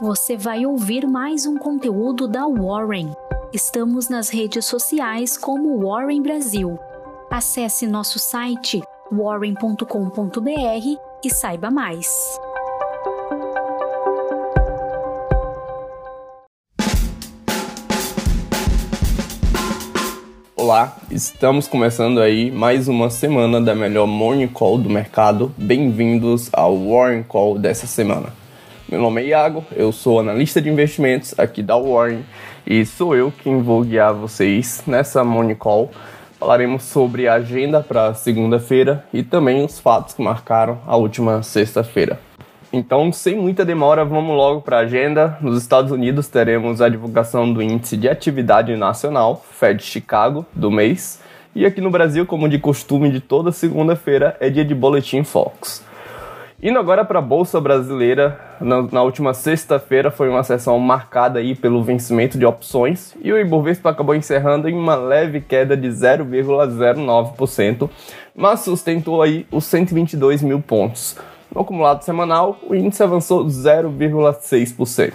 você vai ouvir mais um conteúdo da Warren. Estamos nas redes sociais como Warren Brasil. Acesse nosso site warren.com.br e saiba mais. Olá, estamos começando aí mais uma semana da melhor Morning Call do mercado. Bem-vindos ao Warren Call dessa semana. Meu nome é Iago, eu sou analista de investimentos aqui da Warren e sou eu quem vou guiar vocês nessa Morning Call. Falaremos sobre a agenda para segunda-feira e também os fatos que marcaram a última sexta-feira. Então, sem muita demora, vamos logo para a agenda. Nos Estados Unidos teremos a divulgação do Índice de Atividade Nacional, Fed Chicago, do mês. E aqui no Brasil, como de costume de toda segunda-feira, é dia de Boletim Fox. Indo agora para a Bolsa Brasileira, na, na última sexta-feira foi uma sessão marcada aí pelo vencimento de opções e o Ibovespa acabou encerrando em uma leve queda de 0,09%, mas sustentou aí os 122 mil pontos. No acumulado semanal, o índice avançou 0,6%.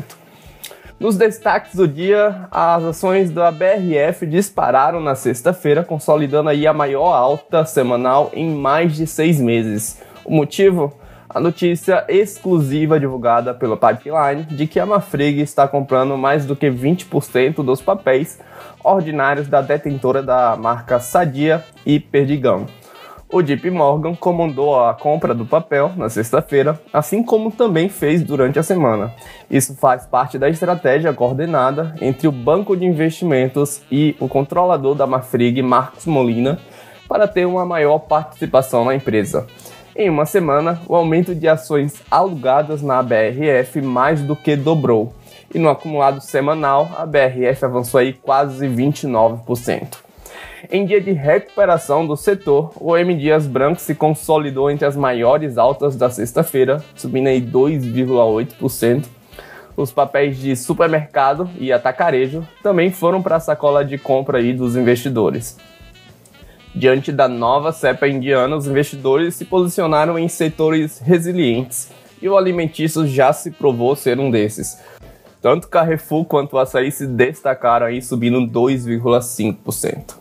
Nos destaques do dia, as ações da BRF dispararam na sexta-feira, consolidando aí a maior alta semanal em mais de seis meses. O motivo? A notícia exclusiva divulgada pelo Pipeline de que a Mafrig está comprando mais do que 20% dos papéis ordinários da detentora da marca Sadia e Perdigão o JP Morgan comandou a compra do papel na sexta-feira, assim como também fez durante a semana. Isso faz parte da estratégia coordenada entre o banco de investimentos e o controlador da Mafrig, Marcos Molina, para ter uma maior participação na empresa. Em uma semana, o aumento de ações alugadas na BRF mais do que dobrou, e no acumulado semanal, a BRF avançou aí quase 29%. Em dia de recuperação do setor, o M Dias Branco se consolidou entre as maiores altas da sexta-feira, subindo aí 2,8%. Os papéis de supermercado e atacarejo também foram para a sacola de compra aí dos investidores. Diante da nova cepa indiana, os investidores se posicionaram em setores resilientes e o alimentício já se provou ser um desses. Tanto Carrefour quanto o açaí se destacaram aí subindo 2,5%.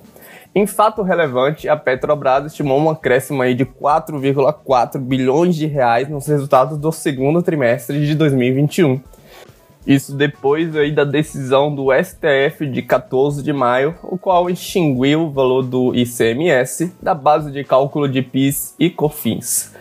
Em fato relevante, a Petrobras estimou um acréscimo aí de 4,4 bilhões de reais nos resultados do segundo trimestre de 2021. Isso depois aí da decisão do STF de 14 de maio, o qual extinguiu o valor do ICMS da base de cálculo de PIS e COFINS.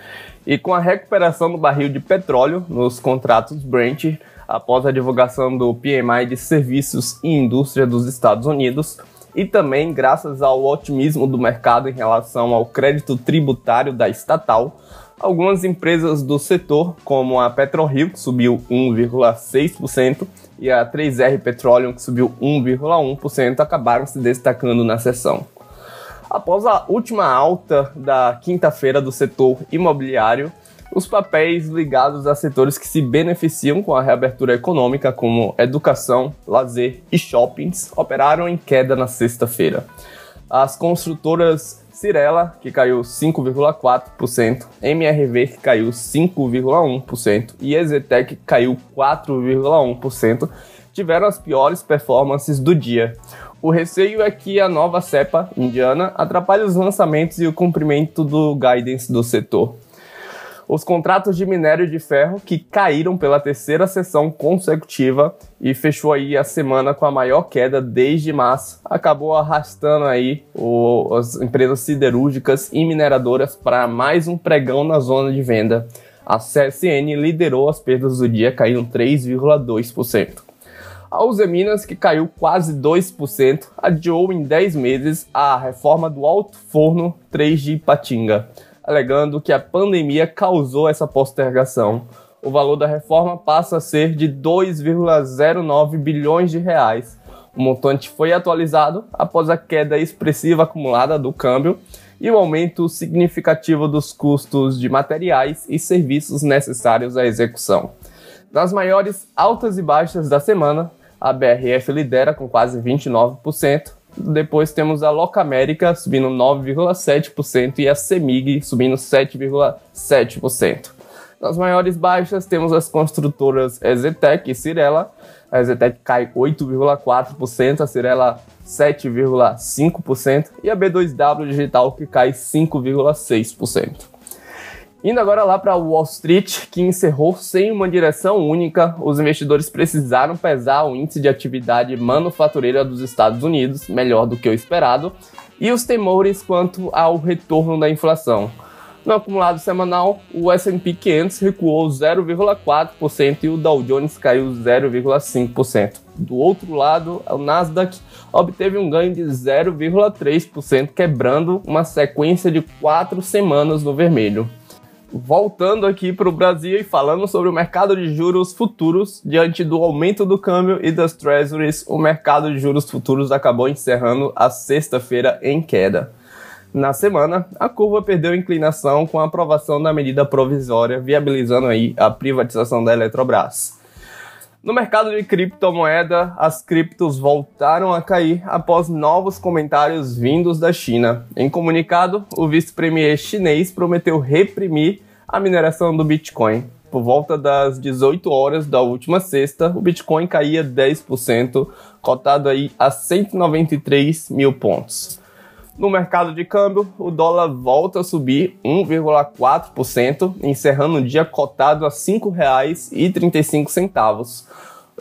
E com a recuperação do barril de petróleo nos contratos Brent, após a divulgação do PMI de serviços e indústria dos Estados Unidos, e também graças ao otimismo do mercado em relação ao crédito tributário da estatal, algumas empresas do setor, como a PetroRio, que subiu 1,6%, e a 3R Petroleum, que subiu 1,1%, acabaram se destacando na sessão. Após a última alta da quinta-feira do setor imobiliário, os papéis ligados a setores que se beneficiam com a reabertura econômica, como educação, lazer e shoppings, operaram em queda na sexta-feira. As construtoras Cirela, que caiu 5,4%, MRV, que caiu 5,1% e Exetec, que caiu 4,1%, tiveram as piores performances do dia. O receio é que a nova cepa indiana atrapalhe os lançamentos e o cumprimento do guidance do setor. Os contratos de minério de ferro que caíram pela terceira sessão consecutiva e fechou aí a semana com a maior queda desde março, acabou arrastando aí o, as empresas siderúrgicas e mineradoras para mais um pregão na zona de venda. A CSN liderou as perdas do dia, caindo 3,2%. A Uzi Minas, que caiu quase 2%, adiou em 10 meses a reforma do alto forno 3 de Ipatinga alegando que a pandemia causou essa postergação. O valor da reforma passa a ser de 2,09 bilhões de reais. O montante foi atualizado após a queda expressiva acumulada do câmbio e o aumento significativo dos custos de materiais e serviços necessários à execução. Nas maiores altas e baixas da semana, a BRF lidera com quase 29%, depois temos a Loca América subindo 9,7% e a Semig subindo 7,7%. Nas maiores baixas temos as construtoras Ezetec e Cirela. A Ezetec cai 8,4%, a Cirela 7,5% e a B2W Digital que cai 5,6%. Indo agora lá para Wall Street, que encerrou sem uma direção única, os investidores precisaram pesar o índice de atividade manufatureira dos Estados Unidos, melhor do que o esperado, e os temores quanto ao retorno da inflação. No acumulado semanal, o S&P 500 recuou 0,4% e o Dow Jones caiu 0,5%. Do outro lado, o Nasdaq obteve um ganho de 0,3%, quebrando uma sequência de quatro semanas no vermelho voltando aqui para o Brasil e falando sobre o mercado de juros futuros, diante do aumento do câmbio e das treasuries, o mercado de juros futuros acabou encerrando a sexta-feira em queda. Na semana, a curva perdeu inclinação com a aprovação da medida provisória, viabilizando aí a privatização da Eletrobras. No mercado de criptomoeda, as criptos voltaram a cair após novos comentários vindos da China. Em comunicado, o vice-premier chinês prometeu reprimir a mineração do Bitcoin. Por volta das 18 horas da última sexta, o Bitcoin caía 10%, cotado aí a 193 mil pontos. No mercado de câmbio, o dólar volta a subir 1,4%, encerrando o dia cotado a R$ 5,35.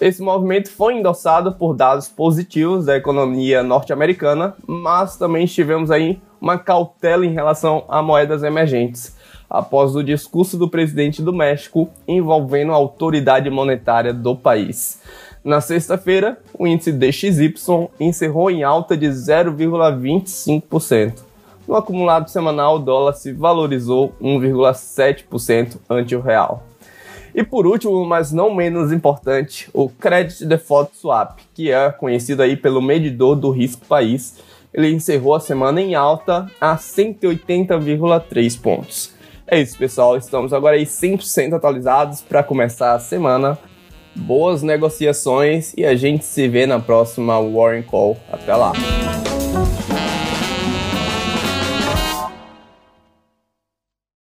Esse movimento foi endossado por dados positivos da economia norte-americana, mas também tivemos aí uma cautela em relação a moedas emergentes, após o discurso do presidente do México envolvendo a autoridade monetária do país. Na sexta-feira, o índice DXY encerrou em alta de 0,25%. No acumulado semanal, o dólar se valorizou 1,7% ante o real. E por último, mas não menos importante, o Credit Default Swap, que é conhecido aí pelo medidor do risco país, ele encerrou a semana em alta a 180,3 pontos. É isso, pessoal. Estamos agora aí 100% atualizados para começar a semana boas negociações e a gente se vê na próxima Warren Call. Até lá!